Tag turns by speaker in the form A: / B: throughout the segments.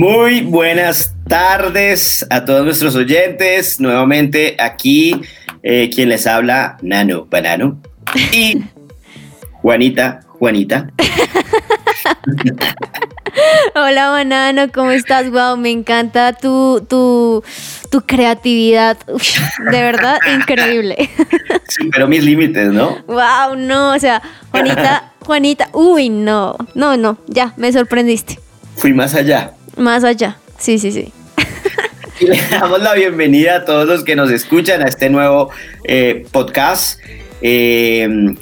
A: Muy buenas tardes a todos nuestros oyentes. Nuevamente aquí eh, quien les habla, Nano Banano. Y Juanita, Juanita.
B: Hola, Banano, ¿cómo estás? Wow, me encanta tu, tu, tu creatividad. Uf, de verdad, increíble.
A: Superó mis límites, ¿no?
B: Wow, no, o sea, Juanita, Juanita, uy, no, no, no, ya, me sorprendiste.
A: Fui más allá.
B: Más allá, sí, sí, sí.
A: Y le damos la bienvenida a todos los que nos escuchan a este nuevo eh, podcast. Eh,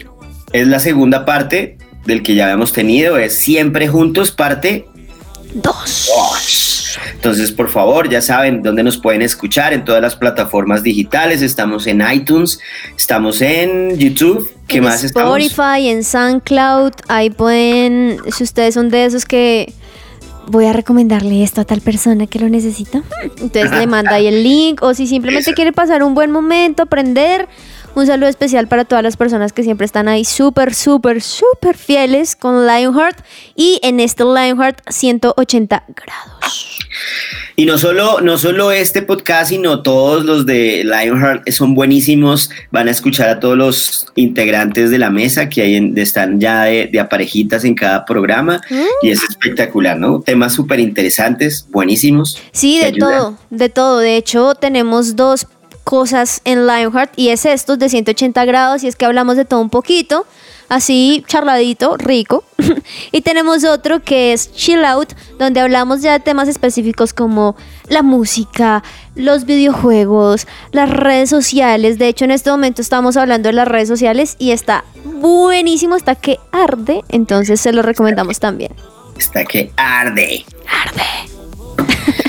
A: es la segunda parte del que ya habíamos tenido, es Siempre Juntos, parte
B: Dos.
A: dos. Entonces, por favor, ya saben dónde nos pueden escuchar en todas las plataformas digitales. Estamos en iTunes, estamos en YouTube. ¿Qué
B: en
A: más estamos?
B: Spotify, en SoundCloud, ahí pueden, si ustedes son de esos que voy a recomendarle esto a tal persona que lo necesita, entonces le manda ahí el link, o si simplemente
A: Eso.
B: quiere pasar un buen momento, aprender, un saludo especial para todas las personas que siempre están ahí súper, súper, súper fieles con Lionheart y en este Lionheart 180 grados.
A: Y no solo, no solo este podcast, sino todos los de Lionheart son buenísimos. Van a escuchar a todos los integrantes de la mesa que hay en- están ya de, de a parejitas en cada programa. Y es espectacular, ¿no? Temas súper interesantes, buenísimos.
B: Sí, de
A: ayudan.
B: todo, de todo. De hecho, tenemos dos cosas en Lionheart y es estos de 180 grados y es que hablamos de todo un poquito, así charladito, rico. y tenemos otro que es Chill Out, donde hablamos ya de temas específicos como la música, los videojuegos, las redes sociales. De hecho, en este momento estamos hablando de las redes sociales y está buenísimo, está que arde, entonces se lo recomendamos también.
A: Está que arde.
B: Arde.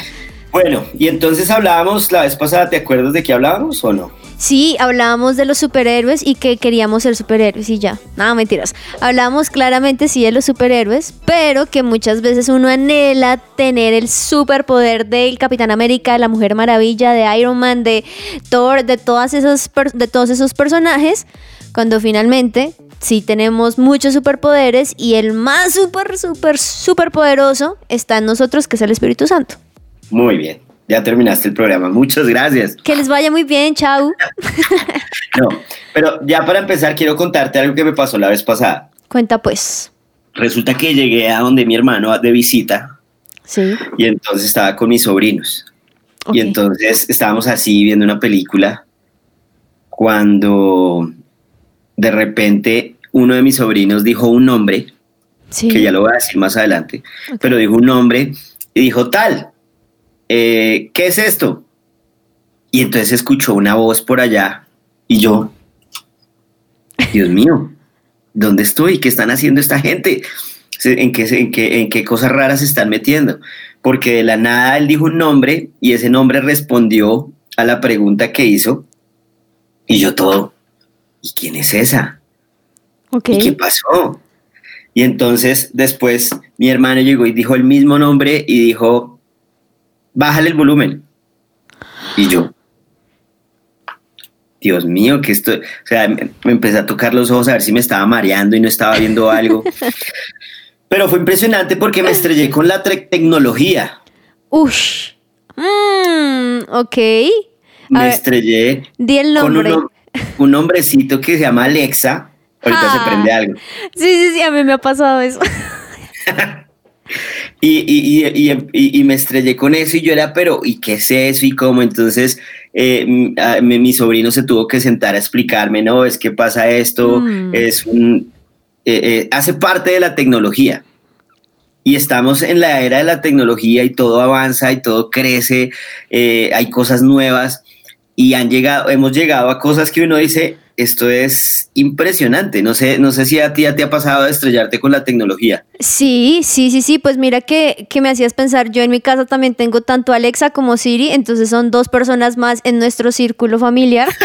A: Bueno, y entonces hablábamos la vez pasada, ¿te acuerdas de qué hablábamos o no?
B: Sí, hablábamos de los superhéroes y que queríamos ser superhéroes y ya. No, mentiras. Hablábamos claramente sí de los superhéroes, pero que muchas veces uno anhela tener el superpoder del Capitán América, de la Mujer Maravilla, de Iron Man, de Thor, de todas esas de todos esos personajes, cuando finalmente sí tenemos muchos superpoderes y el más super super super poderoso está en nosotros, que es el Espíritu Santo.
A: Muy bien, ya terminaste el programa. Muchas gracias.
B: Que les vaya muy bien, chao.
A: No, pero ya para empezar quiero contarte algo que me pasó la vez pasada.
B: Cuenta pues.
A: Resulta que llegué a donde mi hermano de visita
B: Sí.
A: y entonces estaba con mis sobrinos. Y entonces estábamos así viendo una película cuando de repente uno de mis sobrinos dijo un nombre,
B: Sí.
A: que ya lo voy a decir más adelante, pero dijo un nombre y dijo tal, eh, ¿qué es esto? Y entonces escuchó una voz por allá y yo, Dios mío, ¿dónde estoy? ¿Qué están haciendo esta gente? ¿En qué, en qué, en qué cosas raras se están metiendo? Porque de la nada él dijo un nombre y ese nombre respondió a la pregunta que hizo y yo todo, ¿y quién es esa? ¿Y qué pasó? Y entonces después mi hermano llegó y dijo el mismo nombre y dijo, bájale el volumen. Y yo, Dios mío, que esto, o sea, me, me empecé a tocar los ojos a ver si me estaba mareando y no estaba viendo algo. Pero fue impresionante porque me estrellé con la tecnología.
B: Ush. Mm, ok. A
A: Me
B: ver,
A: estrellé
B: di el
A: con un,
B: nombre.
A: hom- un hombrecito que se llama Alexa. Ahorita
B: Ah.
A: se prende algo.
B: Sí, sí, sí, a mí me ha pasado eso.
A: Y, y, y, y, y- me estrellé con eso y yo era, pero ¿y qué es eso? ¿Y cómo? Entonces eh, a- mi, mi sobrino se tuvo que sentar a explicarme, no, es que pasa esto,
B: Mm.
A: es un, eh, eh, hace parte de la tecnología. Y estamos en la era de la tecnología y todo avanza y todo crece, eh, hay cosas nuevas y han llegado, hemos llegado a cosas que uno dice, esto es impresionante. No sé, no sé si a ti ya te ha pasado de estrellarte con la tecnología.
B: Sí, sí, sí, sí. Pues mira que, que me hacías pensar, yo en mi casa también tengo tanto Alexa como Siri, entonces son dos personas más en nuestro círculo familiar.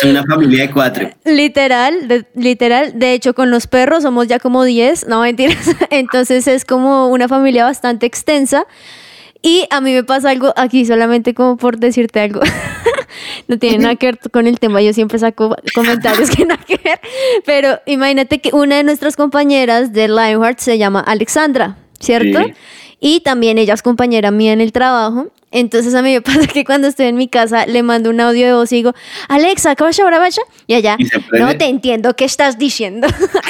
A: Son una familia de cuatro.
B: literal, literal. De hecho, con los perros somos ya como diez, no mentiras. Entonces es como una familia bastante extensa. Y a mí me pasa algo aquí solamente como por decirte algo. no tiene nada que ver con el tema, yo siempre saco comentarios que nada que ver. Pero imagínate que una de nuestras compañeras de Lionheart se llama Alexandra, ¿cierto? Y también ella es compañera mía en el trabajo. Entonces a mí me pasa que cuando estoy en mi casa le mando un audio de voz y digo, Alexa, ¿qué vas ahora vaya? Y allá, no te entiendo, ¿qué estás diciendo?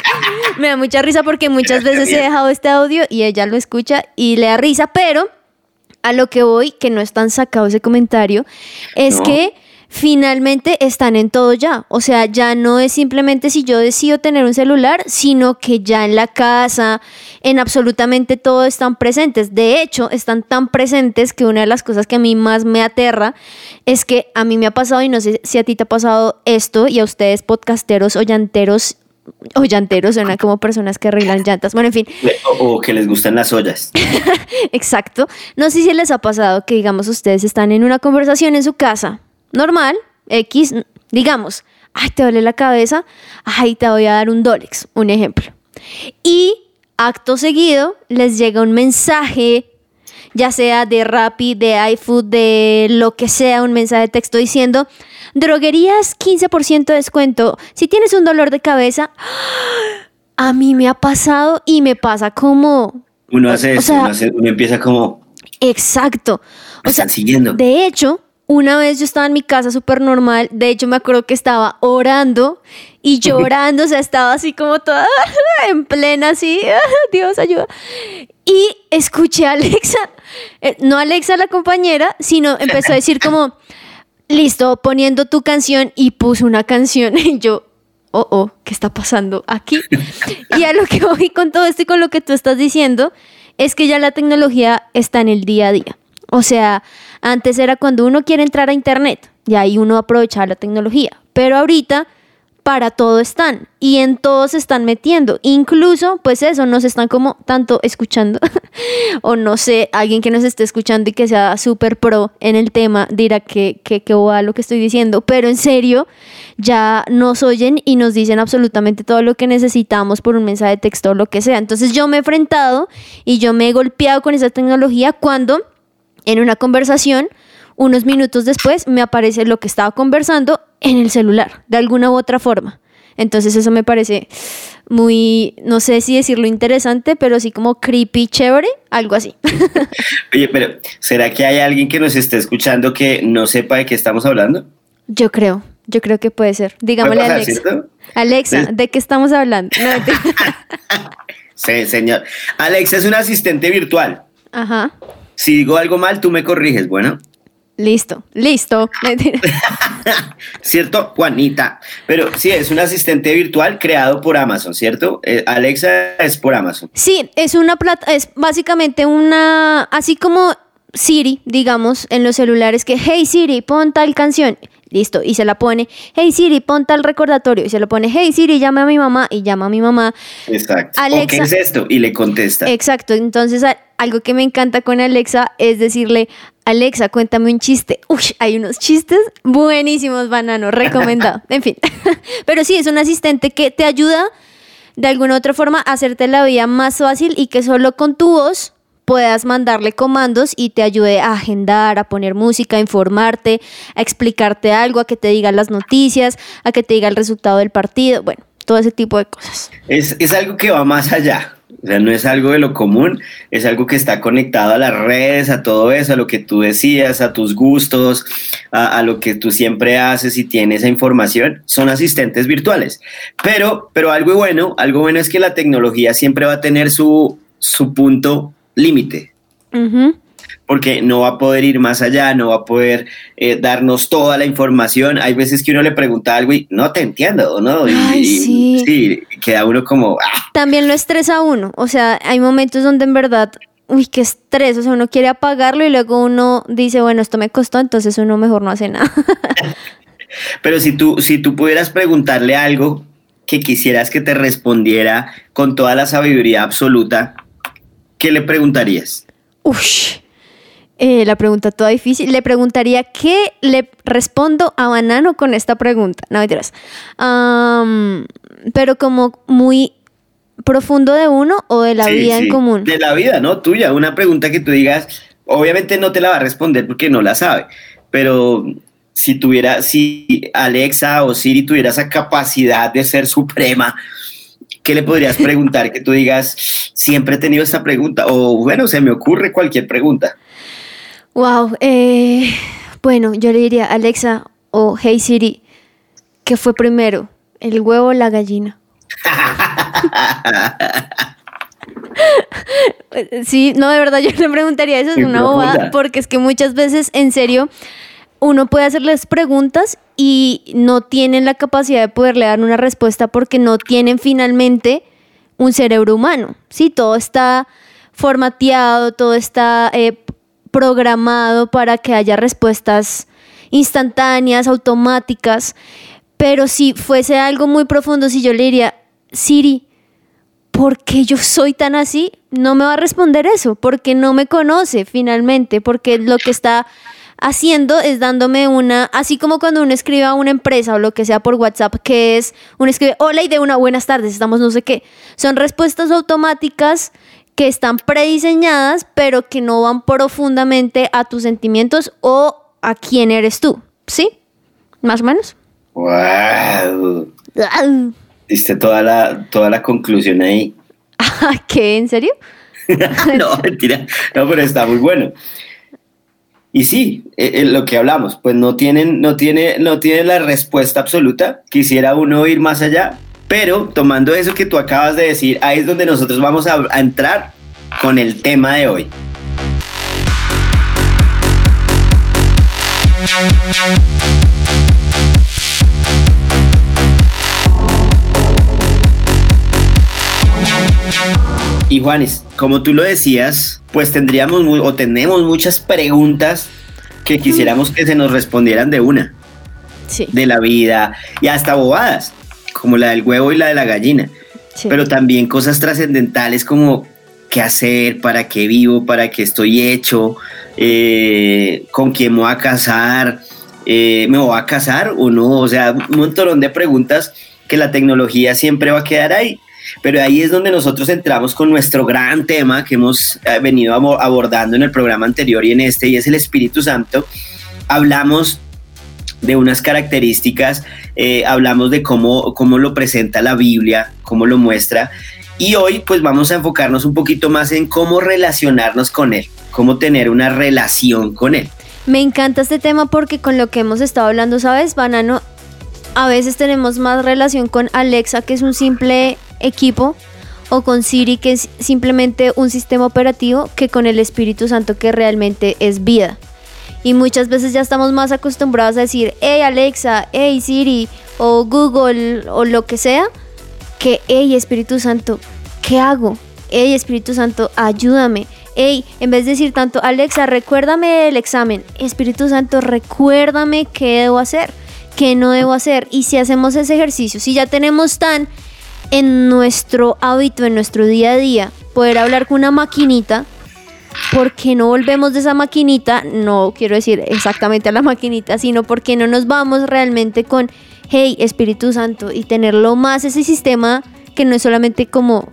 B: me da mucha risa porque muchas veces he dejado este audio y ella lo escucha y le da risa, pero a lo que voy, que no están sacados ese comentario, es que finalmente están en todo ya. O sea, ya no es simplemente si yo decido tener un celular, sino que ya en la casa, en absolutamente todo están presentes. De hecho, están tan presentes que una de las cosas que a mí más me aterra es que a mí me ha pasado, y no sé si a ti te ha pasado esto, y a ustedes podcasteros o llanteros o llanteros suena como personas que arreglan llantas. Bueno, en fin.
A: O, que les gustan las ollas.
B: Exacto. No sé si les ha pasado que, digamos, ustedes están en una conversación en su casa, normal, X, digamos, ay, te duele la cabeza, ay, te voy a dar un Dolex, un ejemplo. Y acto seguido les llega un mensaje, ya sea de Rappi, de iFood, de lo que sea, un mensaje de texto diciendo, droguerías 15% de descuento, si tienes un dolor de cabeza, a mí me ha pasado y me pasa como...
A: Uno hace eso, uno, empieza como...
B: Exacto.
A: o sea, siguiendo.
B: De hecho, una vez yo estaba en mi casa súper normal, de hecho me acuerdo que estaba orando y llorando, o sea, estaba así como toda en plena, así, Dios ayuda. Y escuché a Alexa, eh, no Alexa la compañera, sino empezó a decir como, listo, poniendo tu canción y puso una canción y yo, oh, oh, ¿qué está pasando aquí? y a lo que voy con todo esto y con lo que tú estás diciendo, es que ya la tecnología está en el día a día. O sea, antes era cuando uno quiere entrar a Internet y ahí uno aprovechaba la tecnología. Pero ahorita para todo están y en todo se están metiendo. Incluso, pues eso, nos están como tanto escuchando o no sé, alguien que nos esté escuchando y que sea súper pro en el tema dirá que, que, que lo que estoy diciendo, pero en serio, ya nos oyen y nos dicen absolutamente todo lo que necesitamos por un mensaje de texto o lo que sea. Entonces yo me he enfrentado y yo me he golpeado con esa tecnología cuando en una conversación, unos minutos después me aparece lo que estaba conversando en el celular, de alguna u otra forma. Entonces eso me parece muy, no sé si decirlo interesante, pero sí como creepy, chévere, algo así.
A: Oye, pero ¿será que hay alguien que nos esté escuchando que no sepa de qué estamos hablando?
B: Yo creo, yo creo que puede ser. Digámosle a Alexa. Alexa, ¿de qué estamos hablando?
A: sí, señor. Alexa es un asistente virtual.
B: Ajá.
A: Si digo algo mal, tú me corriges, bueno.
B: Listo, listo.
A: ¿Cierto, Juanita? Pero sí, es un asistente virtual creado por Amazon, ¿cierto? Eh, Alexa es por Amazon.
B: Sí, es una plata, es básicamente una, así como Siri, digamos, en los celulares que, hey Siri, pon tal canción. Listo, y se la pone, hey Siri, pon tal recordatorio, y se lo pone, hey Siri, llame a mi mamá, y llama a mi mamá.
A: Exacto. Alexa, ¿Qué es esto? Y le contesta.
B: Exacto, entonces algo que me encanta con Alexa es decirle, Alexa, cuéntame un chiste. Uy, hay unos chistes buenísimos, banano, recomendado. en fin, pero sí, es un asistente que te ayuda de alguna u otra forma a hacerte la vida más fácil y que solo con tu voz puedas mandarle comandos y te ayude a agendar, a poner música, a informarte, a explicarte algo, a que te diga las noticias, a que te diga el resultado del partido, bueno, todo ese tipo de cosas.
A: Es, es algo que va más allá. O sea, no es algo de lo común, es algo que está conectado a las redes, a todo eso, a lo que tú decías, a tus gustos, a, lo que tú siempre haces y tienes esa información. Son asistentes virtuales. Pero, pero algo bueno, algo bueno es que la tecnología siempre va a tener su, su punto límite. Porque no va a poder ir más allá, no va a poder eh, darnos toda la información. Hay veces que uno le pregunta algo y no te entiendo, ¿no?
B: Y, sí.
A: sí. queda uno como... Ah".
B: También lo estresa uno. O sea, hay momentos donde en verdad uy, qué estrés, o sea, uno quiere apagarlo y luego uno dice, bueno, esto me costó, entonces uno mejor no hace nada.
A: Pero si tú, si tú pudieras preguntarle algo que quisieras que te respondiera con toda la sabiduría absoluta, ¿qué le preguntarías?
B: Ush. Eh, la pregunta toda difícil. Le preguntaría qué le respondo a Banano con esta pregunta. No mentiras. Am, pero como muy profundo de uno o de la
A: Sí,
B: vida en común.
A: De la vida, ¿no? Tuya. Una pregunta que tú digas, obviamente no te la va a responder porque no la sabe, pero si tuviera, si Alexa o Siri tuviera esa capacidad de ser suprema, ¿qué le podrías preguntar? Que tú digas, siempre he tenido esta pregunta, o bueno, se me ocurre cualquier pregunta.
B: Wow. eh, bueno, yo le diría Alexa o Hey Siri, ¿qué fue primero? ¿El huevo o la gallina? Sí, no, de verdad yo le preguntaría eso, es una bobada, porque es que muchas veces, en serio, uno puede hacerles preguntas y no tienen la capacidad de poderle dar una respuesta porque no tienen finalmente un cerebro humano. Sí, todo está formateado, todo está eh, programado para que haya respuestas instantáneas, automáticas, pero si fuese algo muy profundo, si yo le diría, Siri, ¿por qué yo soy tan así? No me va a responder eso, porque no me conoce finalmente, porque lo que está haciendo es dándome una, así como cuando uno escribe a una empresa o lo que sea por WhatsApp, que es, uno escribe, hola y de una buenas tardes, estamos no sé qué. Son respuestas automáticas que están prediseñadas, pero que no van profundamente a tus sentimientos o a quién eres tú, ¿sí? Más o menos.
A: ¡Wow! Diste toda la, toda la conclusión ahí.
B: ¿Qué? ¿En serio?
A: no, mentira. No, pero está muy bueno. Y sí, eh, eh, lo que hablamos, pues no tienen, no tiene, no tiene la respuesta absoluta. Quisiera uno ir más allá, pero tomando eso que tú acabas de decir, ahí es donde nosotros vamos a, a entrar con el tema de hoy. Y Juanes, como tú lo decías, pues tendríamos o tenemos muchas preguntas que quisiéramos que se nos respondieran de una,
B: Sí.
A: de la vida y hasta bobadas, como la del huevo y la de la gallina,
B: sí.
A: pero también cosas trascendentales como qué hacer, para qué vivo, para qué estoy hecho, eh, con quién me voy a casar, eh, me voy a casar o no, o sea, un montón de preguntas que la tecnología siempre va a quedar ahí. Pero ahí es donde nosotros entramos con nuestro gran tema que hemos eh, venido abo- abordando en el programa anterior y en este, y es el Espíritu Santo. Hablamos de unas características, eh, hablamos de cómo, cómo lo presenta la Biblia, cómo lo muestra, y hoy pues vamos a enfocarnos un poquito más en cómo relacionarnos con Él, cómo tener una relación con Él.
B: Me encanta este tema porque con lo que hemos estado hablando, ¿sabes, Banano? A veces tenemos más relación con Alexa, que es un simple equipo, o con Siri, que es simplemente un sistema operativo, que con el Espíritu Santo, que realmente es vida. Y muchas veces ya estamos más acostumbrados a decir, hey Alexa, hey Siri, o Google, o lo que sea, que, hey Espíritu Santo, ¿qué hago? Hey Espíritu Santo, ayúdame. Hey, en vez de decir tanto, Alexa, recuérdame el examen. Espíritu Santo, recuérdame qué debo hacer, qué no debo hacer. Y si hacemos ese ejercicio, si ya tenemos tan en nuestro hábito, en nuestro día a día, poder hablar con una maquinita, ¿por qué no volvemos de esa maquinita? No quiero decir exactamente a la maquinita, sino porque no nos vamos realmente con, hey, Espíritu Santo, y tenerlo más ese sistema que no es solamente como,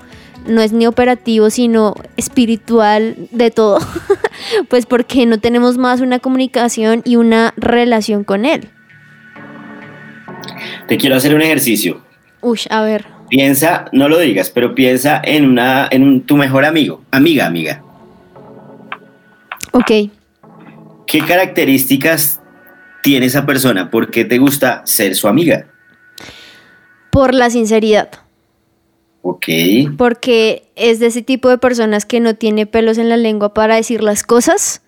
B: no es ni operativo, sino espiritual de todo. pues porque no tenemos más una comunicación y una relación con Él.
A: Te quiero hacer un ejercicio.
B: Uy, a ver.
A: Piensa, no lo digas, pero piensa en, una, en un- tu mejor amigo, amiga, amiga.
B: Ok.
A: ¿Qué características tiene esa persona? ¿Por qué te gusta ser su amiga?
B: Por la sinceridad.
A: Ok.
B: porque es de ese tipo de personas que no tiene pelos en la lengua para decir las cosas.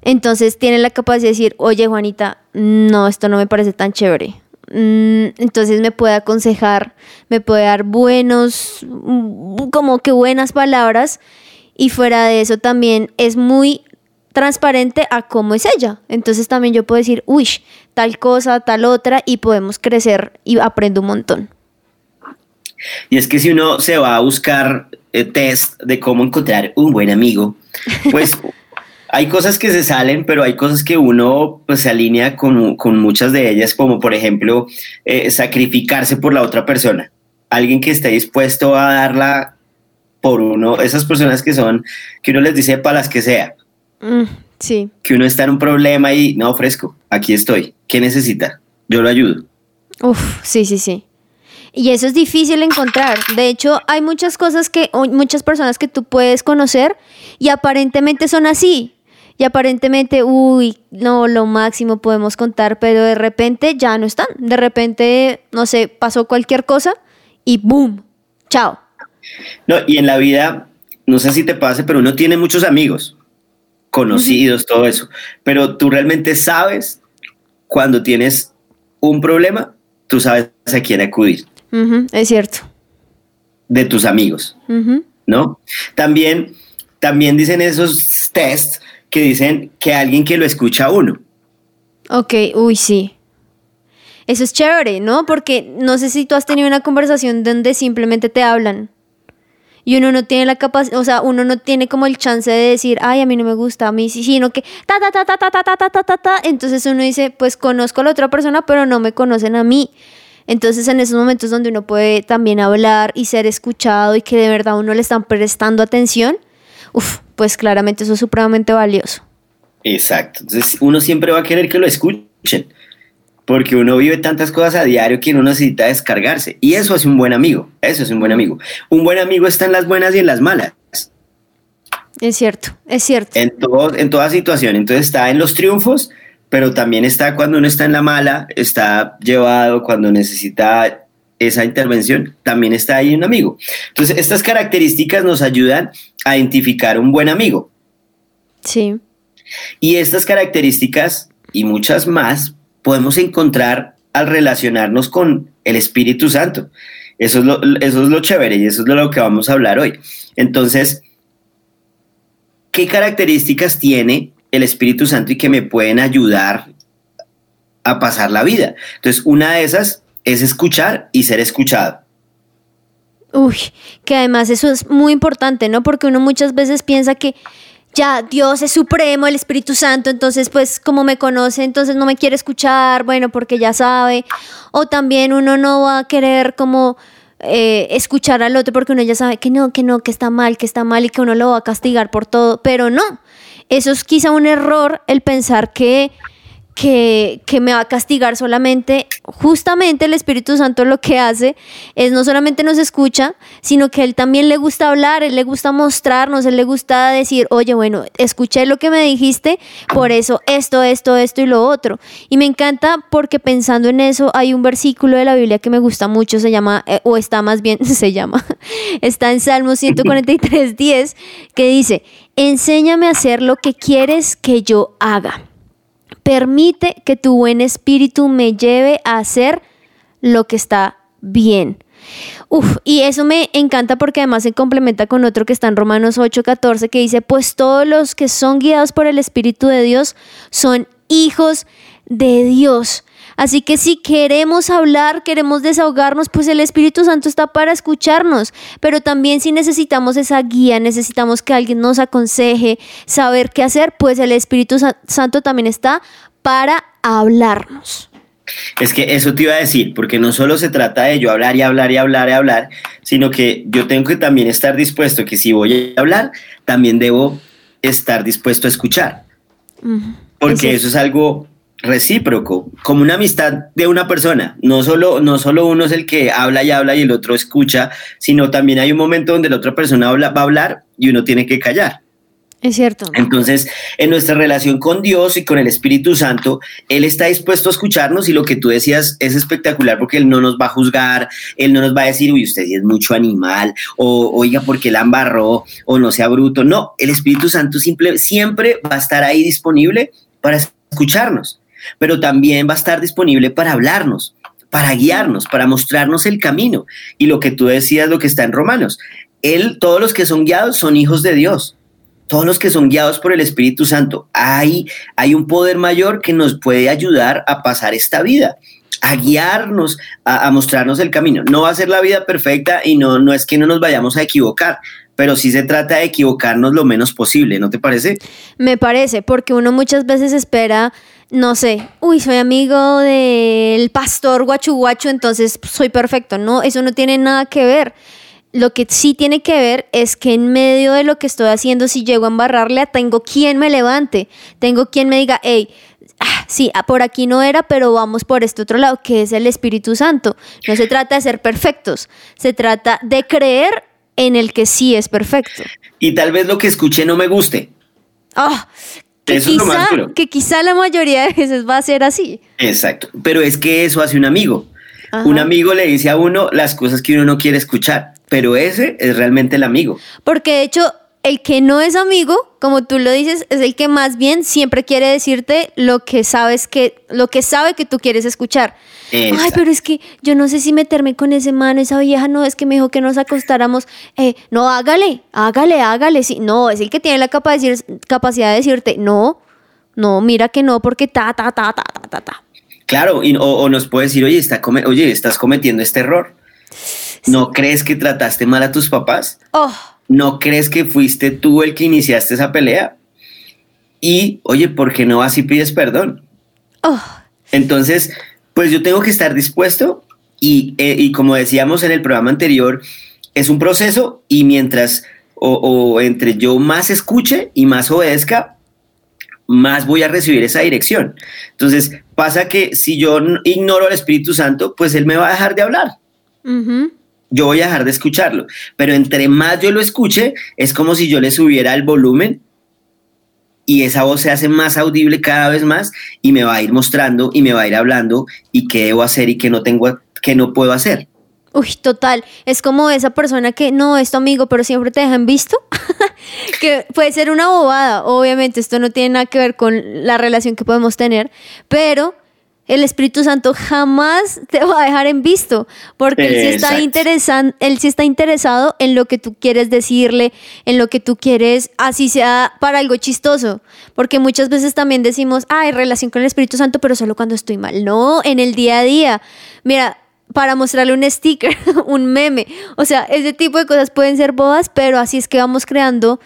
B: Entonces tiene la capacidad de decir, oye Juanita, no, esto no me parece tan chévere. Mm, Entonces me puede aconsejar, me puede dar buenos, mm, como que buenas palabras. Y fuera de eso también es muy transparente a cómo es ella. Entonces también yo puedo decir, uy, tal cosa, tal otra, y podemos crecer y aprendo un montón.
A: Y es que si uno se va a buscar eh, test de cómo encontrar un buen amigo, pues hay cosas que se salen, pero hay cosas que uno pues, se alinea con, muchas de ellas, como por ejemplo eh, sacrificarse por la otra persona. Alguien que esté dispuesto a darla por uno, esas personas que son, que uno les dice para las que sea.
B: Mm, sí.
A: Que uno está en un problema y no ofrezco, aquí estoy. ¿Qué necesita? Yo lo ayudo.
B: Uf, sí, sí, sí. Y eso es difícil encontrar. De hecho, hay muchas cosas que, muchas personas que tú puedes conocer y aparentemente son así. Y aparentemente, uy, no, lo máximo podemos contar, pero de repente ya no están. De repente, no sé, pasó cualquier cosa y boom, chao.
A: No, y en la vida, no sé si te pase, pero uno tiene muchos amigos, conocidos, todo eso. Pero tú realmente sabes cuando tienes un problema, tú sabes a quién acudir
B: es cierto.
A: De tus amigos, ¿no? También, también dicen esos tests que dicen que alguien que lo escucha a uno.
B: Ok, uy, sí. Eso es chévere, ¿no? Porque no sé si tú has tenido una conversación donde simplemente te hablan y uno no tiene la capacidad, o sea, uno no tiene como el chance de decir, ay, a mí no me gusta, a mí sí, sino que ta, ta, ta, ta, ta, ta, ta, ta, ta, ta, entonces uno dice, pues conozco a la otra persona, pero no me conocen a mí. Entonces en esos momentos donde uno puede también hablar y ser escuchado y que de verdad uno le están prestando atención, uf, pues claramente eso es supremamente valioso.
A: Exacto. Entonces uno siempre va a querer que lo escuchen, porque uno vive tantas cosas a diario que uno necesita descargarse. Y eso es un buen amigo, eso es un buen amigo. Un buen amigo está en las buenas y en las malas.
B: Es cierto, es cierto.
A: En, todo, en toda situación. Entonces está en los triunfos pero también está cuando uno está en la mala, está llevado cuando necesita esa intervención, también está ahí un amigo. Entonces, estas características nos ayudan a identificar un buen amigo.
B: Sí.
A: Y estas características y muchas más podemos encontrar al relacionarnos con el Espíritu Santo. Eso es lo, eso es lo chévere y eso es de lo que vamos a hablar hoy. Entonces, ¿qué características tiene el Espíritu Santo y que me pueden ayudar a pasar la vida. Entonces, una de esas es escuchar y ser escuchado.
B: Uy, que además eso es muy importante, ¿no? Porque uno muchas veces piensa que ya Dios es supremo, el Espíritu Santo, entonces pues como me conoce, entonces no me quiere escuchar, bueno, porque ya sabe. O también uno no va a querer como eh, escuchar al otro porque uno ya sabe que no, que no, que está mal, que está mal y que uno lo va a castigar por todo, pero no. Eso es quizá un error el pensar que, que, que, me va a castigar solamente. Justamente el Espíritu Santo lo que hace es no solamente nos escucha, sino que él también le gusta hablar, él le gusta mostrarnos, él le gusta decir, oye, bueno, escuché lo que me dijiste, por eso esto, esto, esto y lo otro. Y me encanta porque pensando en eso hay un versículo de la Biblia que me gusta mucho, se llama, eh, o está más bien, se llama, está en Salmo 143, 10, que dice, Enséñame a hacer lo que quieres que yo haga. Permite que tu buen espíritu me lleve a hacer lo que está bien. Uf, y eso me encanta porque además se complementa con otro que está en Romanos 8:14 que dice, pues todos los que son guiados por el Espíritu de Dios son hijos de Dios. Así que si queremos hablar, queremos desahogarnos, pues el Espíritu Santo está para escucharnos. Pero también si necesitamos esa guía, necesitamos que alguien nos aconseje, saber qué hacer, pues el Espíritu Santo también está para hablarnos.
A: Es que eso te iba a decir, porque no solo se trata de yo hablar y hablar y hablar y hablar, sino que yo tengo que también estar dispuesto que si voy a hablar, también debo estar dispuesto a escuchar. Porque eso es algo recíproco, como una amistad de una persona. No solo, no solo uno es el que habla y habla y el otro escucha, sino también hay un momento donde la otra persona va a hablar y uno tiene que callar.
B: Es cierto.
A: Entonces, en nuestra relación con Dios y con el Espíritu Santo, Él está dispuesto a escucharnos y lo que tú decías es espectacular porque Él no nos va a juzgar, Él no nos va a decir, uy, usted es mucho animal, o oiga, porque la embarró, o no sea bruto. No, el Espíritu Santo simple, siempre va a estar ahí disponible para escucharnos pero también va a estar disponible para hablarnos, para guiarnos, para mostrarnos el camino. Y lo que tú decías, lo que está en Romanos, él, todos los que son guiados son hijos de Dios. todos los que son guiados por el Espíritu Santo, hay, hay un poder mayor que nos puede ayudar a pasar esta vida a guiarnos, a, mostrarnos el camino. No va a ser la vida perfecta y no, no es que no nos vayamos a equivocar, pero sí se trata de equivocarnos lo menos posible, ¿no te parece?
B: Me parece, porque uno muchas veces espera, no sé, uy, soy amigo del pastor guachu guachu, entonces soy perfecto. No, eso no tiene nada que ver. Lo que sí tiene que ver es que en medio de lo que estoy haciendo, si llego a embarrarle, tengo quien me levante, tengo quien me diga, hey, ah, sí, ah, por aquí no era, pero vamos por este otro lado, que es el Espíritu Santo. No se trata de ser perfectos, se trata de creer en el que sí es perfecto.
A: Y tal vez lo que escuché no me guste.
B: Ah, que, eso quizá, es que quizá la mayoría de veces va a ser así.
A: Exacto, pero es que eso hace un amigo. Un amigo le dice a uno las cosas que uno no quiere escuchar pero ese es realmente el amigo.
B: Porque de hecho, el que no es amigo, como tú lo dices, es el que más bien siempre quiere decirte lo que sabes que, lo que sabe que tú quieres escuchar. Ay, pero es que yo no sé si meterme con ese man, esa vieja, no, es que me dijo que nos acostáramos. Eh, no, hágale, hágale, hágale. Sí, no, es el que tiene la capacidad de decirte, no, no, mira que no, porque ta, ta, ta, ta, ta, ta, ta.
A: Claro, o, nos puede decir, oye, está oye, estás cometiendo este error. ¿No crees que trataste mal a tus papás?
B: Oh.
A: ¿No crees que fuiste tú el que iniciaste esa pelea? Y, oye, ¿por qué no así pides perdón?
B: Oh.
A: Entonces, pues yo tengo que estar dispuesto y, eh, y, como decíamos en el programa anterior, es un proceso y mientras o, o, entre yo más escuche y más obedezca, más voy a recibir esa dirección. Entonces, pasa que si yo ignoro al Espíritu Santo, pues Él me va a dejar de hablar yo voy a dejar de escucharlo. Pero entre más yo lo escuche, es como si yo le subiera el volumen y esa voz se hace más audible cada vez más y me va a ir mostrando y me va a ir hablando y qué debo hacer y qué no tengo, qué no puedo hacer.
B: Uy, total. Es como esa persona que no es tu amigo, pero siempre te dejan visto. que puede ser una bobada. Obviamente, esto no tiene nada que ver con la relación que podemos tener, pero el Espíritu Santo jamás te va a dejar en visto, porque él sí, está él sí está interesado en lo que tú quieres decirle, en lo que tú quieres, así sea para algo chistoso, porque muchas veces también decimos, hay relación con el Espíritu Santo, pero solo cuando estoy mal. No, en el día a día. Mira, para mostrarle un sticker, un meme, o sea, ese tipo de cosas pueden ser bodas, pero así es que vamos creando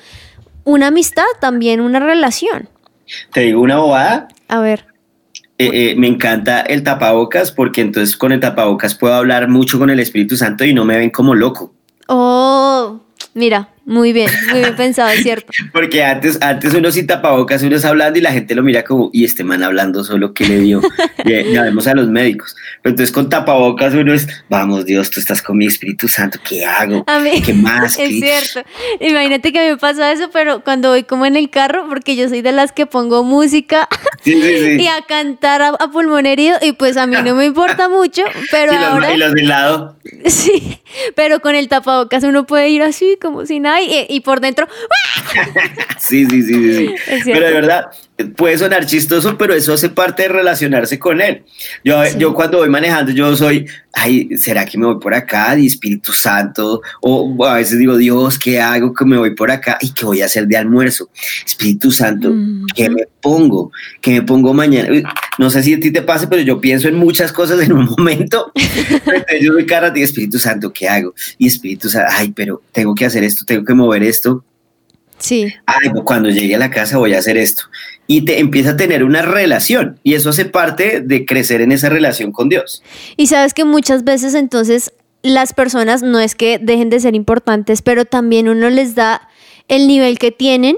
B: una amistad también, una relación.
A: ¿Te digo una bobada?
B: A ver.
A: Eh, eh, me encanta el tapabocas porque entonces con el tapabocas puedo hablar mucho con el Espíritu Santo y no me ven como loco.
B: Oh, mira, muy bien, muy bien pensado, es cierto.
A: Porque antes, antes uno sin tapabocas, uno está hablando y la gente lo mira como, y este man hablando solo, ¿qué le dio? ya, vemos a los médicos. Pero entonces con tapabocas uno es, vamos Dios, tú estás con mi Espíritu Santo, ¿qué hago?
B: A mí,
A: ¿Qué más?
B: Es cierto. Imagínate que a mí me pasa eso, pero cuando voy como en el carro, porque yo soy de las que pongo música y a cantar a, pulmón herido, y pues a mí no me importa mucho, pero
A: ¿Y los,
B: ahora...
A: ¿Y los de lado?
B: Sí, pero con el tapabocas uno puede ir así, como si nada, y, por dentro.
A: sí, sí, sí, sí. Pero de verdad, puede sonar chistoso, pero eso hace parte de relacionarse con él. Yo, yo cuando voy manejando, yo soy, ay, ¿será que me voy por acá? De Espíritu Santo. O a veces digo, Dios, ¿qué hago? Que me voy por acá. ¿Y qué voy a hacer de almuerzo? Espíritu Santo, ¿qué me pongo? ¿Qué me pongo mañana? No sé si a ti te pasa, pero yo pienso en muchas cosas en un momento. yo soy cara de Espíritu Santo, ¿qué hago? Y Espíritu Santo, ay, pero tengo que hacer esto, tengo que mover esto.
B: Sí.
A: Ay, cuando llegue a la casa voy a hacer esto. Y te empieza a tener una relación. Y eso hace parte de crecer en esa relación con Dios.
B: Y sabes que muchas veces entonces las personas no es que dejen de ser importantes, pero también uno les da el nivel que tienen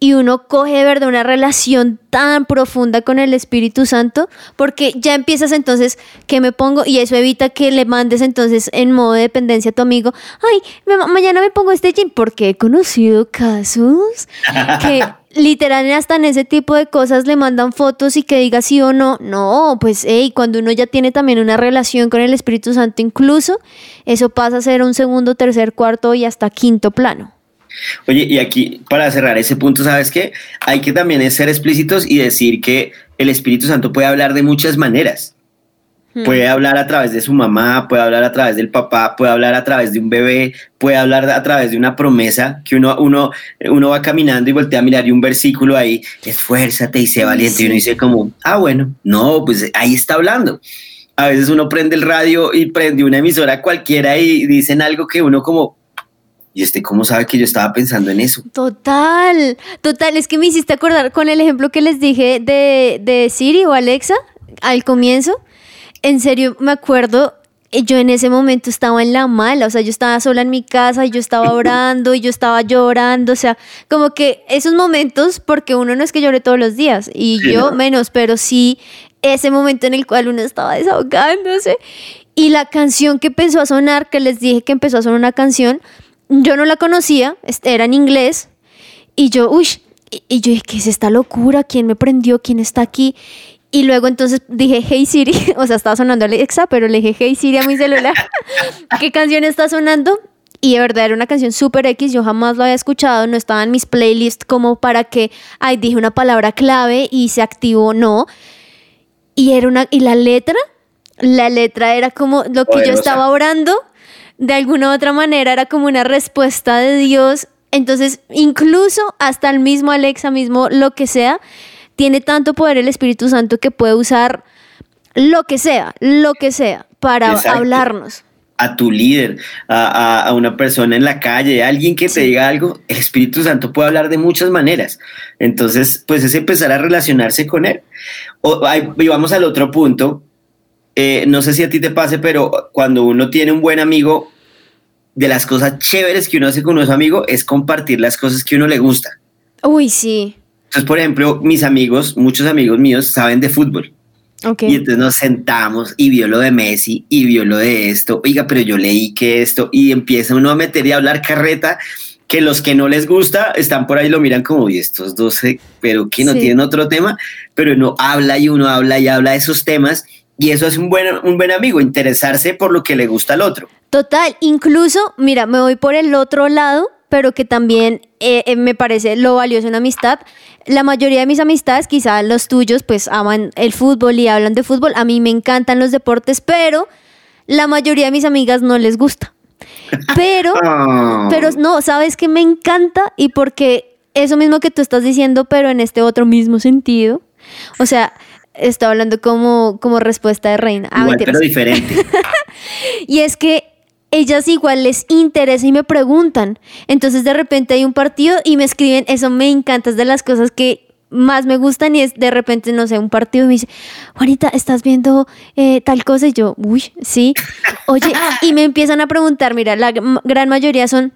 B: y uno coge de verdad una relación tan profunda con el Espíritu Santo, porque ya empiezas entonces que me pongo, y eso evita que le mandes entonces en modo de dependencia a tu amigo, ay, mañana me pongo este jean, porque he conocido casos que literal hasta en ese tipo de cosas le mandan fotos y que diga sí o no, no, pues hey, cuando uno ya tiene también una relación con el Espíritu Santo incluso, eso pasa a ser un segundo, tercer, cuarto y hasta quinto plano.
A: Oye, y aquí para cerrar ese punto, ¿sabes qué? Hay que también ser explícitos y decir que el Espíritu Santo puede hablar de muchas maneras. Hmm. Puede hablar a través de su mamá, puede hablar a través del papá, puede hablar a través de un bebé, puede hablar a través de una promesa que uno, uno, uno va caminando y voltea a mirar y un versículo ahí, esfuérzate y sé valiente. Y uno dice como, ah, bueno, no, pues ahí está hablando. A veces uno prende el radio y prende una emisora cualquiera y dicen algo que uno como, ¿Y este cómo sabe que yo estaba pensando en eso?
B: Total, total. Es que me hiciste acordar con el ejemplo que les dije de, de Siri o Alexa al comienzo. En serio, me acuerdo, eh, yo en ese momento estaba en la mala, o sea, yo estaba sola en mi casa y yo estaba orando y yo estaba llorando, o sea, como que esos momentos, porque uno no es que llore todos los días y yo menos, pero sí ese momento en el cual uno estaba desahogándose y la canción que empezó a sonar, que les dije que empezó a sonar una canción, yo no la conocía, era en inglés, y yo, uy, y, yo dije, ¿qué es esta locura? ¿Quién me prendió? ¿Quién está aquí? Y luego entonces dije, hey Siri, o sea, estaba sonando Alexa, pero le dije, hey Siri a mi celular, ¿qué canción está sonando? Y de verdad era una canción súper X, yo jamás lo había escuchado, no estaba en mis playlists como para que, ay, dije una palabra clave y se activó, no. Y era una, y la letra, la letra era como lo que yo estaba orando de alguna u otra manera era como una respuesta de Dios. Entonces, incluso hasta el mismo Alexa, mismo lo que sea, tiene tanto poder el Espíritu Santo que puede usar lo que sea, lo que sea, para hablarnos.
A: A tu líder, a, una persona en la calle, a alguien que te diga algo, el Espíritu Santo puede hablar de muchas maneras. Entonces, pues es empezar a relacionarse con él. O, y vamos al otro punto, eh, no sé si a ti te pase, pero cuando uno tiene un buen amigo, de las cosas chéveres que uno hace con unos amigos es compartir las cosas que uno le gusta.
B: Uy, sí.
A: Entonces, por ejemplo, mis amigos, muchos amigos míos saben de fútbol. Okay. Y entonces nos sentamos y vio lo de Messi y vio lo de esto. Oiga, pero yo leí que esto y empieza uno a meter y a hablar carreta que los que no les gusta están por ahí lo miran como, y estos dos, pero que no tienen otro tema, pero uno habla y uno habla y habla de esos temas y eso es un buen, un buen amigo, interesarse por lo que le gusta al otro.
B: Total, incluso, mira, me voy por el otro lado, pero que también eh, eh, me parece lo valioso en amistad. La mayoría de mis amistades, quizá los tuyos, pues aman el fútbol y hablan de fútbol. A mí me encantan los deportes, pero la mayoría de mis amigas no les gusta. Pero, ah. pero no, sabes que me encanta y porque eso mismo que tú estás diciendo, pero en este otro mismo sentido. O sea, Estoy hablando como, como respuesta de reina.
A: Ah, pero diferente.
B: y es que ellas igual les interesa y me preguntan. Entonces de repente hay un partido y me escriben, eso me encanta, es de las cosas que más me gustan y es de repente, no sé, un partido y me dice, Juanita, ¿estás viendo eh, tal cosa? Y yo, uy, sí. Oye, y me empiezan a preguntar, mira, la gran mayoría son,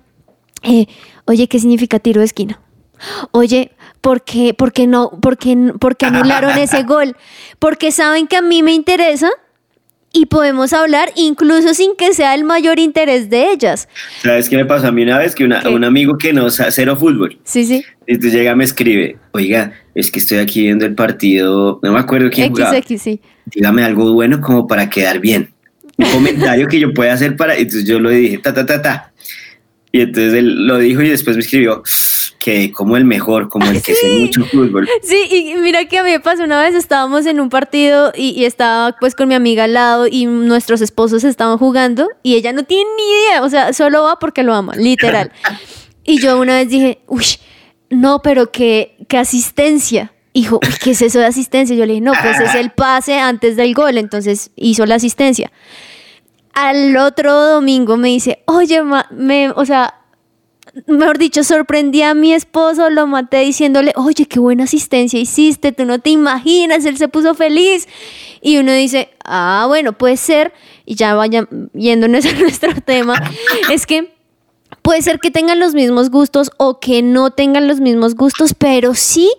B: eh, oye, ¿qué significa tiro de esquina? Oye, ¿por qué, por qué no, por qué, por qué anularon ese gol? Porque saben que a mí me interesa y podemos hablar incluso sin que sea el mayor interés de ellas.
A: ¿Sabes qué me pasó a mí una vez? Que un amigo que no sabe cero fútbol.
B: Sí, sí.
A: Y tú llega me escribe, oiga, es que estoy aquí viendo el partido, no me acuerdo quién jugaba.
B: XX, sí.
A: Dígame algo bueno como para quedar bien. Un comentario que yo pueda hacer para... Entonces yo lo dije, ta, ta, ta, ta. Y entonces él lo dijo y después me escribió, que como el mejor, como el que sí. mucho fútbol.
B: Sí, y mira que a mí me pasó una vez, estábamos en un partido y, estaba pues con mi amiga al lado y nuestros esposos estaban jugando y ella no tiene ni idea, o sea, solo va porque lo ama, literal. y yo una vez dije, uy, no, pero qué, qué asistencia. Hijo, ¿qué es eso de asistencia? Yo le dije, no, pues es el pase antes del gol, entonces hizo la asistencia. Al otro domingo me dice, oye, me, o sea, mejor dicho, sorprendí a mi esposo, lo maté diciéndole, oye, qué buena asistencia hiciste, tú no te imaginas, él se puso feliz. Y uno dice, ah, bueno, puede ser, y ya vaya yéndonos a nuestro tema, es que puede ser que tengan los mismos gustos o que no tengan los mismos gustos, pero sí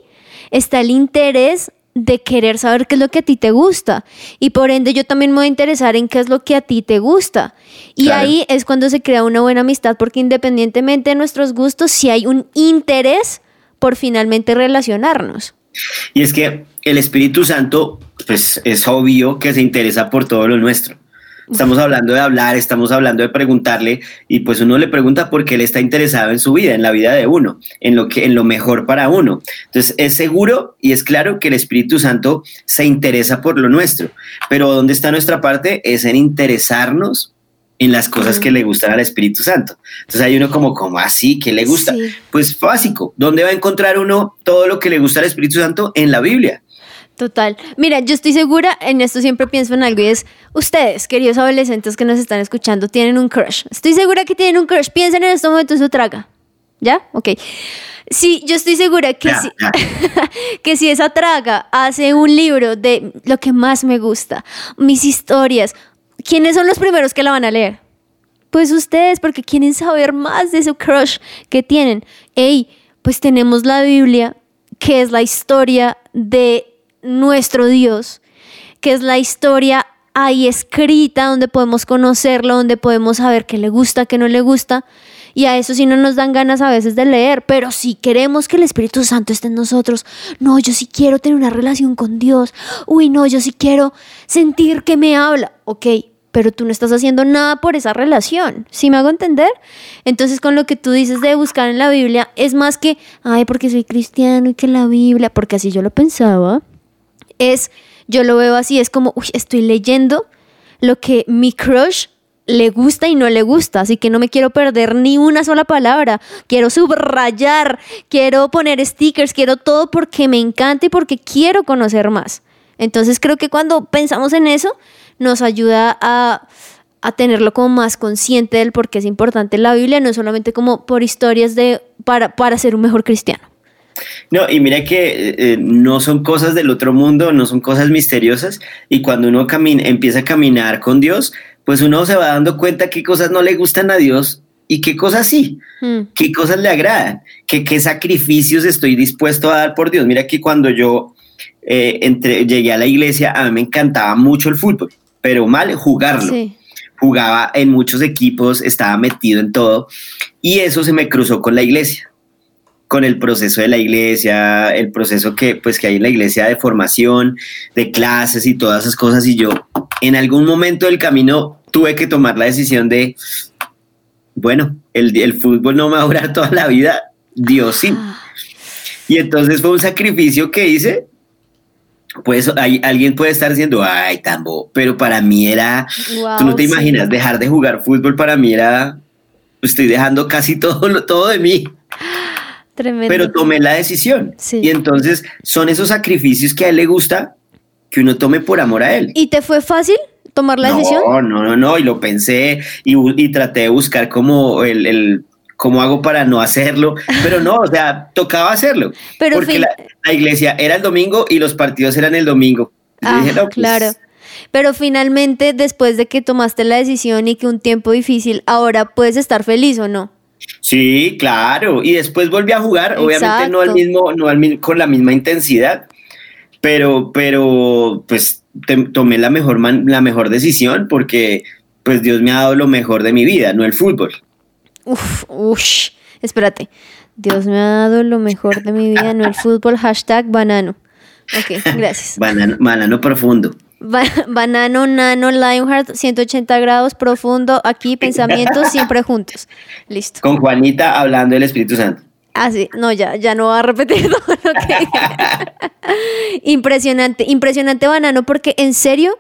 B: está el interés de querer saber qué es lo que a ti te gusta. Y por ende yo también me voy a interesar en qué es lo que a ti te gusta. Y ahí es cuando se crea una buena amistad, porque independientemente de nuestros gustos, si hay un interés por finalmente relacionarnos.
A: Y es que el Espíritu Santo, pues es obvio que se interesa por todo lo nuestro. Estamos hablando de hablar, estamos hablando de preguntarle y pues uno le pregunta porque él está interesado en su vida, en la vida de uno, en lo que en lo mejor para uno. Entonces, es seguro y es claro que el Espíritu Santo se interesa por lo nuestro, pero ¿dónde está nuestra parte? Es en interesarnos en las cosas que le gustan al Espíritu Santo. Entonces hay uno como, como así, que le gusta? Pues básico, ¿dónde va a encontrar uno todo lo que le gusta al Espíritu Santo? En la Biblia.
B: Total. Mira, yo estoy segura, en esto siempre pienso en algo y es, ustedes, queridos adolescentes que nos están escuchando, tienen un crush. Estoy segura que tienen un crush. Piensen en este momento en su traga. ¿Ya? Ok. Sí, yo estoy segura que, si, que si esa traga hace un libro de lo que más me gusta, mis historias, ¿quiénes son los primeros que la van a leer? Pues ustedes, porque quieren saber más de su crush que tienen. Ey, pues tenemos la Biblia, que es la historia de nuestro Dios, que es la historia ahí escrita, donde podemos conocerlo, donde podemos saber qué le gusta, qué no le gusta. Y a eso sí no nos dan ganas a veces de leer, pero si queremos que el Espíritu Santo esté en nosotros, no, yo sí quiero tener una relación con Dios, uy, no, yo sí quiero sentir que me habla, ok, pero tú no estás haciendo nada por esa relación, ¿sí me hago entender? Entonces con lo que tú dices de buscar en la Biblia, es más que, ay, porque soy cristiano y que la Biblia, porque así yo lo pensaba, es, yo lo veo así, es como, uy, estoy leyendo lo que mi crush le gusta y no le gusta, así que no me quiero perder ni una sola palabra, quiero subrayar, quiero poner stickers, quiero todo porque me encanta y porque quiero conocer más. Entonces creo que cuando pensamos en eso, nos ayuda a, a tenerlo como más consciente del por qué es importante la Biblia, no solamente como por historias de, para, para ser un mejor cristiano.
A: No, y mira que eh, eh, no son cosas del otro mundo, no son cosas misteriosas, y cuando uno camina, empieza a caminar con Dios, pues uno se va dando cuenta qué cosas no le gustan a Dios y qué cosas sí, hmm. qué cosas le agradan, qué, qué sacrificios estoy dispuesto a dar por Dios. Mira que cuando yo eh, entre, llegué a la iglesia, a mí me encantaba mucho el fútbol, pero mal jugarlo. Jugaba en muchos equipos, estaba metido en todo, y eso se me cruzó con la iglesia con el proceso de la iglesia, el proceso que, pues, que hay en la iglesia de formación, de clases y todas esas cosas. Y yo en algún momento del camino tuve que tomar la decisión de, bueno, el, el fútbol no me va a durar toda la vida, Dios sí. Y entonces fue un sacrificio que hice. Pues hay, alguien puede estar diciendo, ay, tambo, pero para mí era, tú no te imaginas, dejar de jugar fútbol para mí era, estoy dejando casi todo, todo de mí. Pero tomé la decisión. Y entonces son esos sacrificios que a él le gusta que uno tome por amor a él.
B: ¿Y te fue fácil tomar la decisión?
A: No, no, no, no, y lo pensé y, traté de buscar cómo el, cómo hago para no hacerlo, pero no, o sea, tocaba hacerlo. Pero porque la, iglesia era el domingo y los partidos eran el domingo.
B: Ah, pues claro. Pero finalmente, después de que tomaste la decisión y que un tiempo difícil, ahora puedes estar feliz o no?
A: Sí, claro. Y después volví a jugar, obviamente no al mismo, no al, con la misma intensidad, pero, pero pues tomé la mejor, la mejor decisión porque pues Dios me ha dado lo mejor de mi vida, no el fútbol.
B: Uf, uf, espérate. Dios me ha dado lo mejor de mi vida, no el fútbol. Hashtag banano. Ok, gracias.
A: banano, banano profundo.
B: Banano, Nano, Lionheart, 180 grados, profundo, aquí, pensamientos siempre juntos. Listo.
A: Con Juanita hablando del Espíritu Santo.
B: Ah, sí, no, ya, ya no va a repetir todo lo que Impresionante, impresionante Banano, porque en serio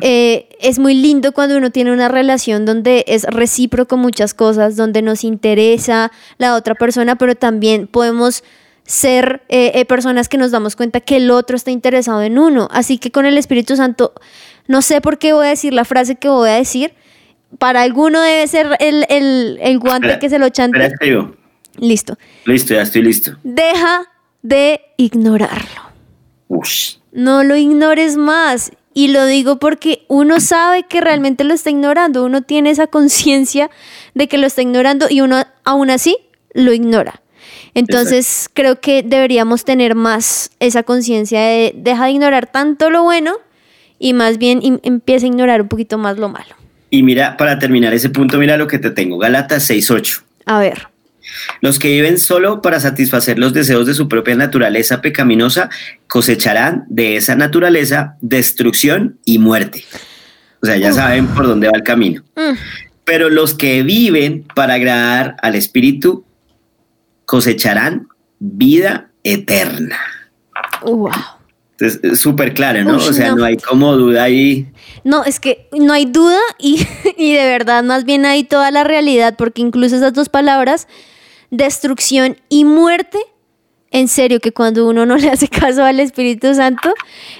B: eh, es muy lindo cuando uno tiene una relación donde es recíproco muchas cosas, donde nos interesa la otra persona, pero también podemos ser eh, eh, personas que nos damos cuenta que el otro está interesado en uno. Así que con el Espíritu Santo, no sé por qué voy a decir la frase que voy a decir. Para alguno debe ser el, guante que se lo chante. Listo.
A: Listo, ya estoy listo.
B: Deja de ignorarlo. No lo ignores más. Y lo digo porque uno sabe que realmente lo está ignorando. Uno tiene esa conciencia de que lo está ignorando y uno aún así lo ignora. Entonces creo que deberíamos tener más esa conciencia de deja de ignorar tanto lo bueno y más bien empieza a ignorar un poquito más lo malo.
A: Y mira, para terminar ese punto, mira lo que te tengo, Galatas 6.8.
B: A ver.
A: Los que viven solo para satisfacer los deseos de su propia naturaleza pecaminosa cosecharán de esa naturaleza destrucción y muerte. O sea, ya saben por dónde va el camino.
B: Mm.
A: Pero los que viven para agradar al Espíritu cosecharán vida eterna.
B: Wow.
A: Entonces, es súper claro, ¿no? O sea,
B: no.
A: no. hay como duda ahí.
B: No, es que no hay duda y, y de verdad más bien hay toda la realidad, porque incluso esas dos palabras, destrucción y muerte, en serio que cuando uno no le hace caso al Espíritu Santo,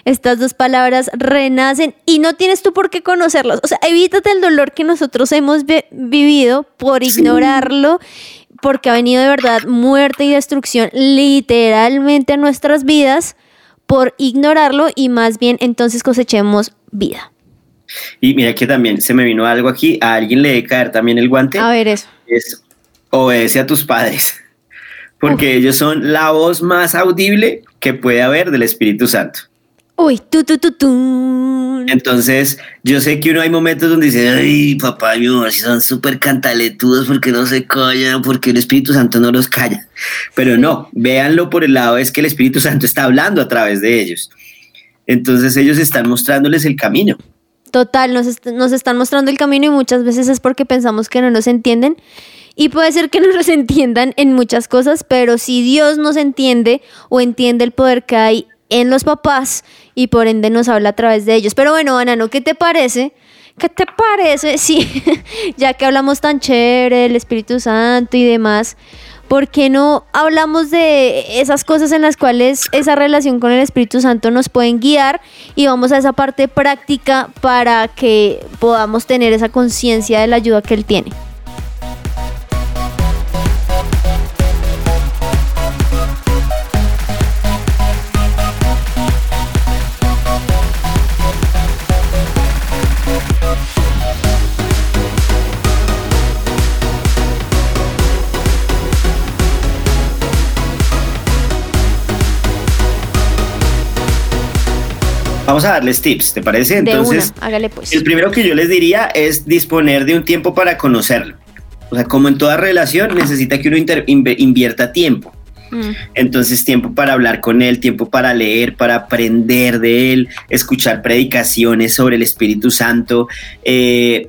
B: estas dos palabras renacen y no tienes tú por qué conocerlas. O sea, evítate el dolor que nosotros hemos vi- vivido por ignorarlo, porque ha venido de verdad muerte y destrucción literalmente a nuestras vidas por ignorarlo y más bien entonces cosechemos vida.
A: Y mira que también se me vino algo aquí. A alguien le debe caer también el guante.
B: A ver eso.
A: Es obedece a tus padres. Porque ellos son la voz más audible que puede haber del Espíritu Santo.
B: Uy, tu, tu, tu, tu.
A: Entonces, yo sé que uno hay momentos donde dice, ay, papá y mi mamá sí son súper cantaletudos porque no se callan, porque el Espíritu Santo no los calla. Pero no, véanlo por el lado, es que el Espíritu Santo está hablando a través de ellos. Entonces ellos están mostrándoles el camino.
B: Total, nos, est- nos están mostrando el camino y muchas veces es porque pensamos que no nos entienden. Y puede ser que no nos entiendan en muchas cosas, pero si Dios nos entiende o entiende el poder que hay en los papás y por ende nos habla a través de ellos. Pero bueno, Anano, ¿qué te parece? ¿Qué te parece? Sí, ya que hablamos tan chévere del Espíritu Santo y demás, ¿por qué no hablamos de esas cosas en las cuales esa relación con el Espíritu Santo nos pueden guiar y vamos a esa parte práctica para que podamos tener esa conciencia de la ayuda que Él tiene?
A: Vamos a darles tips, ¿te parece?
B: De
A: Entonces,
B: una, hágale pues.
A: el primero que yo les diría es disponer de un tiempo para conocerlo. O sea, como en toda relación, necesita que uno invierta tiempo.
B: Mm,
A: Entonces, tiempo para hablar con él, tiempo para leer, para aprender de él, escuchar predicaciones sobre el Espíritu Santo. Eh,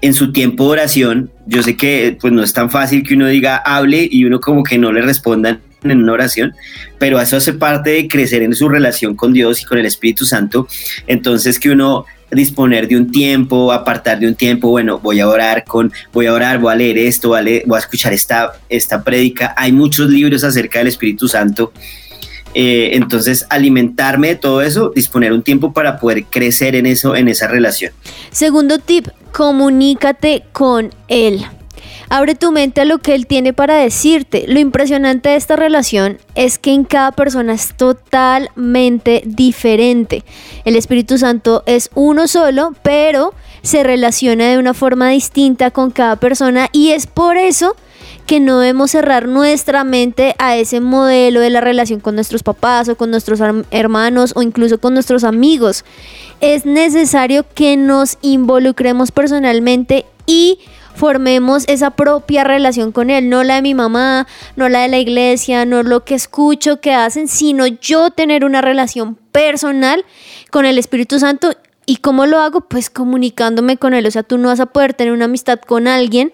A: en su tiempo de oración, yo sé que pues no es tan fácil que uno diga hable y uno como que no le respondan en una oración, pero eso hace parte de crecer en su relación con Dios y con el Espíritu Santo. Entonces, que uno disponer de un tiempo, apartar de un tiempo, bueno, voy a orar con, voy a orar, voy a leer esto, voy a, a escuchar esta, esta prédica. Hay muchos libros acerca del Espíritu Santo. Eh, entonces, alimentarme de todo eso, disponer un tiempo para poder crecer en eso, en esa relación.
B: Segundo tip, comunícate con él. Abre tu mente a lo que él tiene para decirte. Lo impresionante de esta relación es que en cada persona es totalmente diferente. El Espíritu Santo es uno solo, pero se relaciona de una forma distinta con cada persona y es por eso que no debemos cerrar nuestra mente a ese modelo de la relación con nuestros papás o con nuestros herm- hermanos o incluso con nuestros amigos. Es necesario que nos involucremos personalmente y formemos esa propia relación con él, no la de mi mamá, no la de la iglesia, no lo que escucho que hacen, sino yo tener una relación personal con el Espíritu Santo. ¿Y cómo lo hago? Pues comunicándome con él. O sea, tú no vas a poder tener una amistad con alguien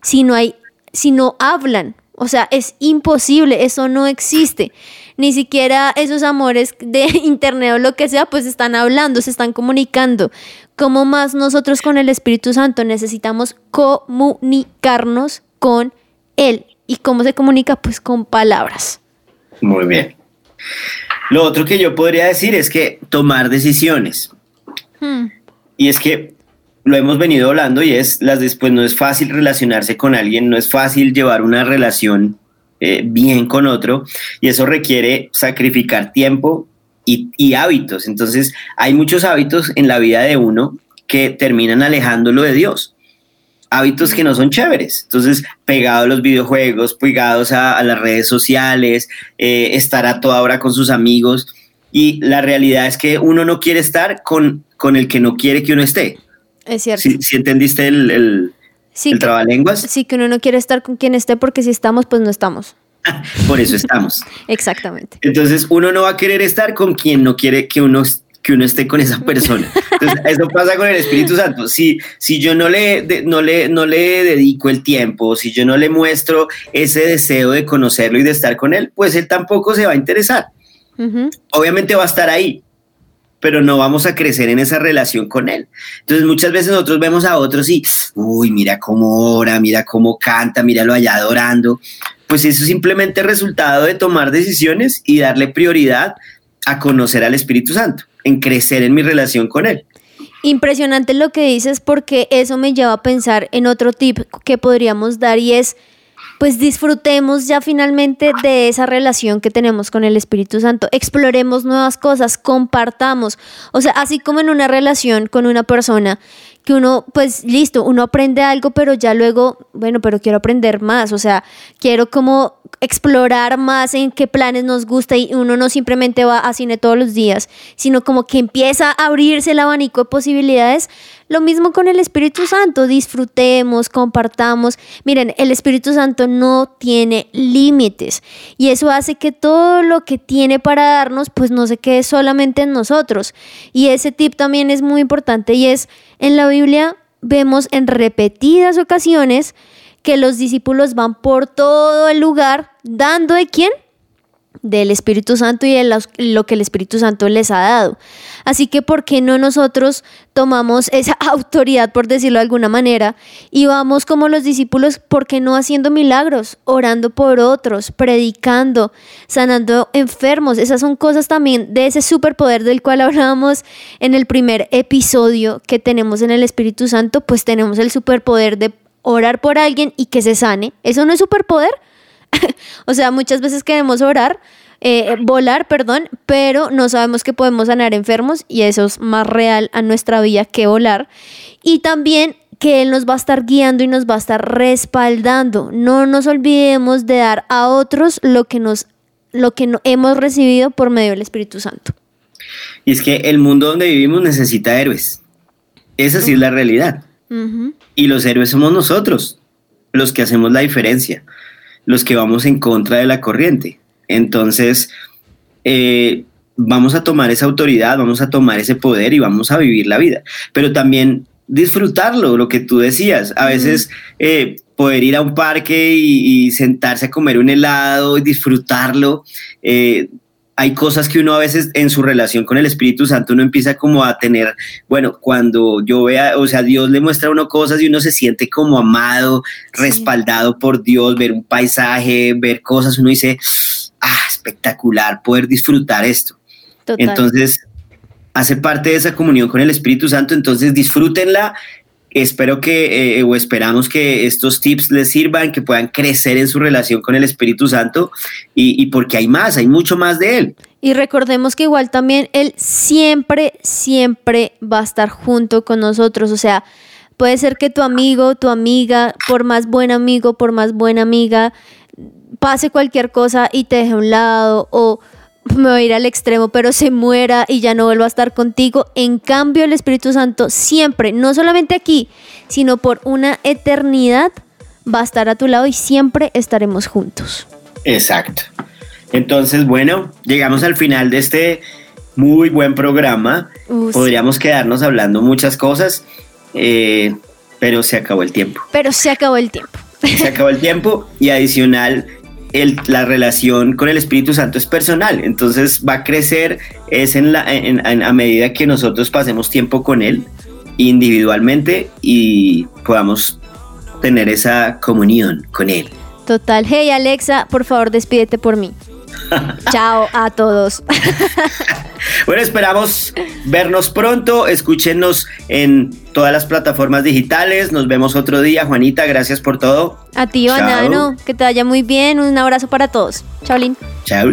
B: si no hay, si no hablan. O sea, es imposible, eso no existe. Ni siquiera esos amores de internet o lo que sea, pues están hablando, se están comunicando. Como más nosotros con el Espíritu Santo necesitamos comunicarnos con Él. ¿Y cómo se comunica? Pues con palabras.
A: Muy bien. Lo otro que yo podría decir es que tomar decisiones.
B: Hmm.
A: Y es que lo hemos venido hablando y es las después no es fácil relacionarse con alguien, no es fácil llevar una relación eh, bien con otro y eso requiere sacrificar tiempo y, y hábitos. Entonces hay muchos hábitos en la vida de uno que terminan alejándolo de Dios. Hábitos que no son chéveres. Entonces, pegados a los videojuegos, pegados a, a las redes sociales, eh, estar a toda hora con sus amigos. Y la realidad es que uno no quiere estar con, con el que no quiere que uno esté.
B: Es cierto.
A: Si, si entendiste el, el,
B: Sí,
A: el
B: que,
A: trabalenguas,
B: sí, que uno no quiere estar con quien esté porque si estamos, pues no estamos.
A: por eso estamos.
B: Exactamente.
A: Entonces uno no va a querer estar con quien no quiere que uno, que uno esté con esa persona. Entonces, eso pasa con el Espíritu Santo. Si, si yo no le, no, le, no le dedico el tiempo, si yo no le muestro ese deseo de conocerlo y de estar con él, pues él tampoco se va a interesar. Obviamente va a estar ahí, pero no vamos a crecer en esa relación con él. Entonces muchas veces nosotros vemos a otros y, uy, mira cómo ora, mira cómo canta, míralo allá adorando. Pues eso es simplemente resultado de tomar decisiones y darle prioridad a conocer al Espíritu Santo, en crecer en mi relación con Él.
B: Impresionante lo que dices porque eso me lleva a pensar en otro tip que podríamos dar y es, pues disfrutemos ya finalmente de esa relación que tenemos con el Espíritu Santo, exploremos nuevas cosas, compartamos, o sea, así como en una relación con una persona que uno, pues listo, uno aprende algo, pero ya luego, bueno, pero quiero aprender más, o sea, quiero como explorar más en qué planes nos gusta y uno no simplemente va a cine todos los días, sino como que empieza a abrirse el abanico de posibilidades. Lo mismo con el Espíritu Santo, disfrutemos, compartamos. Miren, el Espíritu Santo no tiene límites y eso hace que todo lo que tiene para darnos, pues no se quede solamente en nosotros. Y ese tip también es muy importante y es en la Biblia vemos en repetidas ocasiones que los discípulos van por todo el lugar dando de quién? Del Espíritu Santo y de lo que el Espíritu Santo les ha dado. Así que, ¿por qué no nosotros tomamos esa autoridad, por decirlo de alguna manera, y vamos como los discípulos, ¿por qué no haciendo milagros, orando por otros, predicando, sanando enfermos? Esas son cosas también de ese superpoder del cual hablábamos en el primer episodio que tenemos en el Espíritu Santo, pues tenemos el superpoder de orar por alguien y que se sane. ¿Eso no es superpoder? o sea, muchas veces queremos orar, eh, volar, perdón, pero no sabemos que podemos sanar enfermos y eso es más real a nuestra vida que volar. Y también que Él nos va a estar guiando y nos va a estar respaldando. No nos olvidemos de dar a otros lo que, nos, lo que hemos recibido por medio del Espíritu Santo.
A: Y es que el mundo donde vivimos necesita héroes. Esa sí es la realidad. Y los héroes somos nosotros, los que hacemos la diferencia, los que vamos en contra de la corriente. Entonces, eh, vamos a tomar esa autoridad, vamos a tomar ese poder y vamos a vivir la vida. Pero también disfrutarlo, lo que tú decías. A veces eh, poder ir a un parque y, sentarse a comer un helado y disfrutarlo. Eh, hay cosas que uno a veces en su relación con el Espíritu Santo uno empieza como a tener, bueno, cuando yo vea, o sea, Dios le muestra a uno cosas y uno se siente como amado, respaldado por Dios, ver un paisaje, ver cosas, uno dice, ah, espectacular poder disfrutar esto. Entonces, hace parte de esa comunión con el Espíritu Santo, entonces disfrútenla Espero que, eh, o esperamos que estos tips les sirvan, que puedan crecer en su relación con el Espíritu Santo y, porque hay más, hay mucho más de Él.
B: Y recordemos que igual también Él siempre, siempre va a estar junto con nosotros. O sea, puede ser que tu amigo, tu amiga, por más buen amigo, por más buena amiga, pase cualquier cosa y te deje a un lado o me voy a ir al extremo, pero se muera y ya no vuelva a estar contigo. En cambio, el Espíritu Santo siempre, no solamente aquí, sino por una eternidad, va a estar a tu lado y siempre estaremos juntos.
A: Exacto. Entonces, bueno, llegamos al final de este muy buen programa. Podríamos quedarnos hablando muchas cosas, eh, pero se acabó el tiempo.
B: Pero se acabó el tiempo.
A: Se acabó el tiempo y adicional la relación con el Espíritu Santo es personal, entonces va a crecer es en la, a medida que nosotros pasemos tiempo con Él individualmente y podamos tener esa comunión con Él.
B: Total. Hey Alexa, por favor despídete por mí. Chao a todos.
A: bueno, esperamos vernos pronto. Escúchenos en todas las plataformas digitales. Nos vemos otro día. Juanita, gracias por todo.
B: A ti, Banano. Que te vaya muy bien. Un abrazo para todos. Chao, Lin.
A: Chao.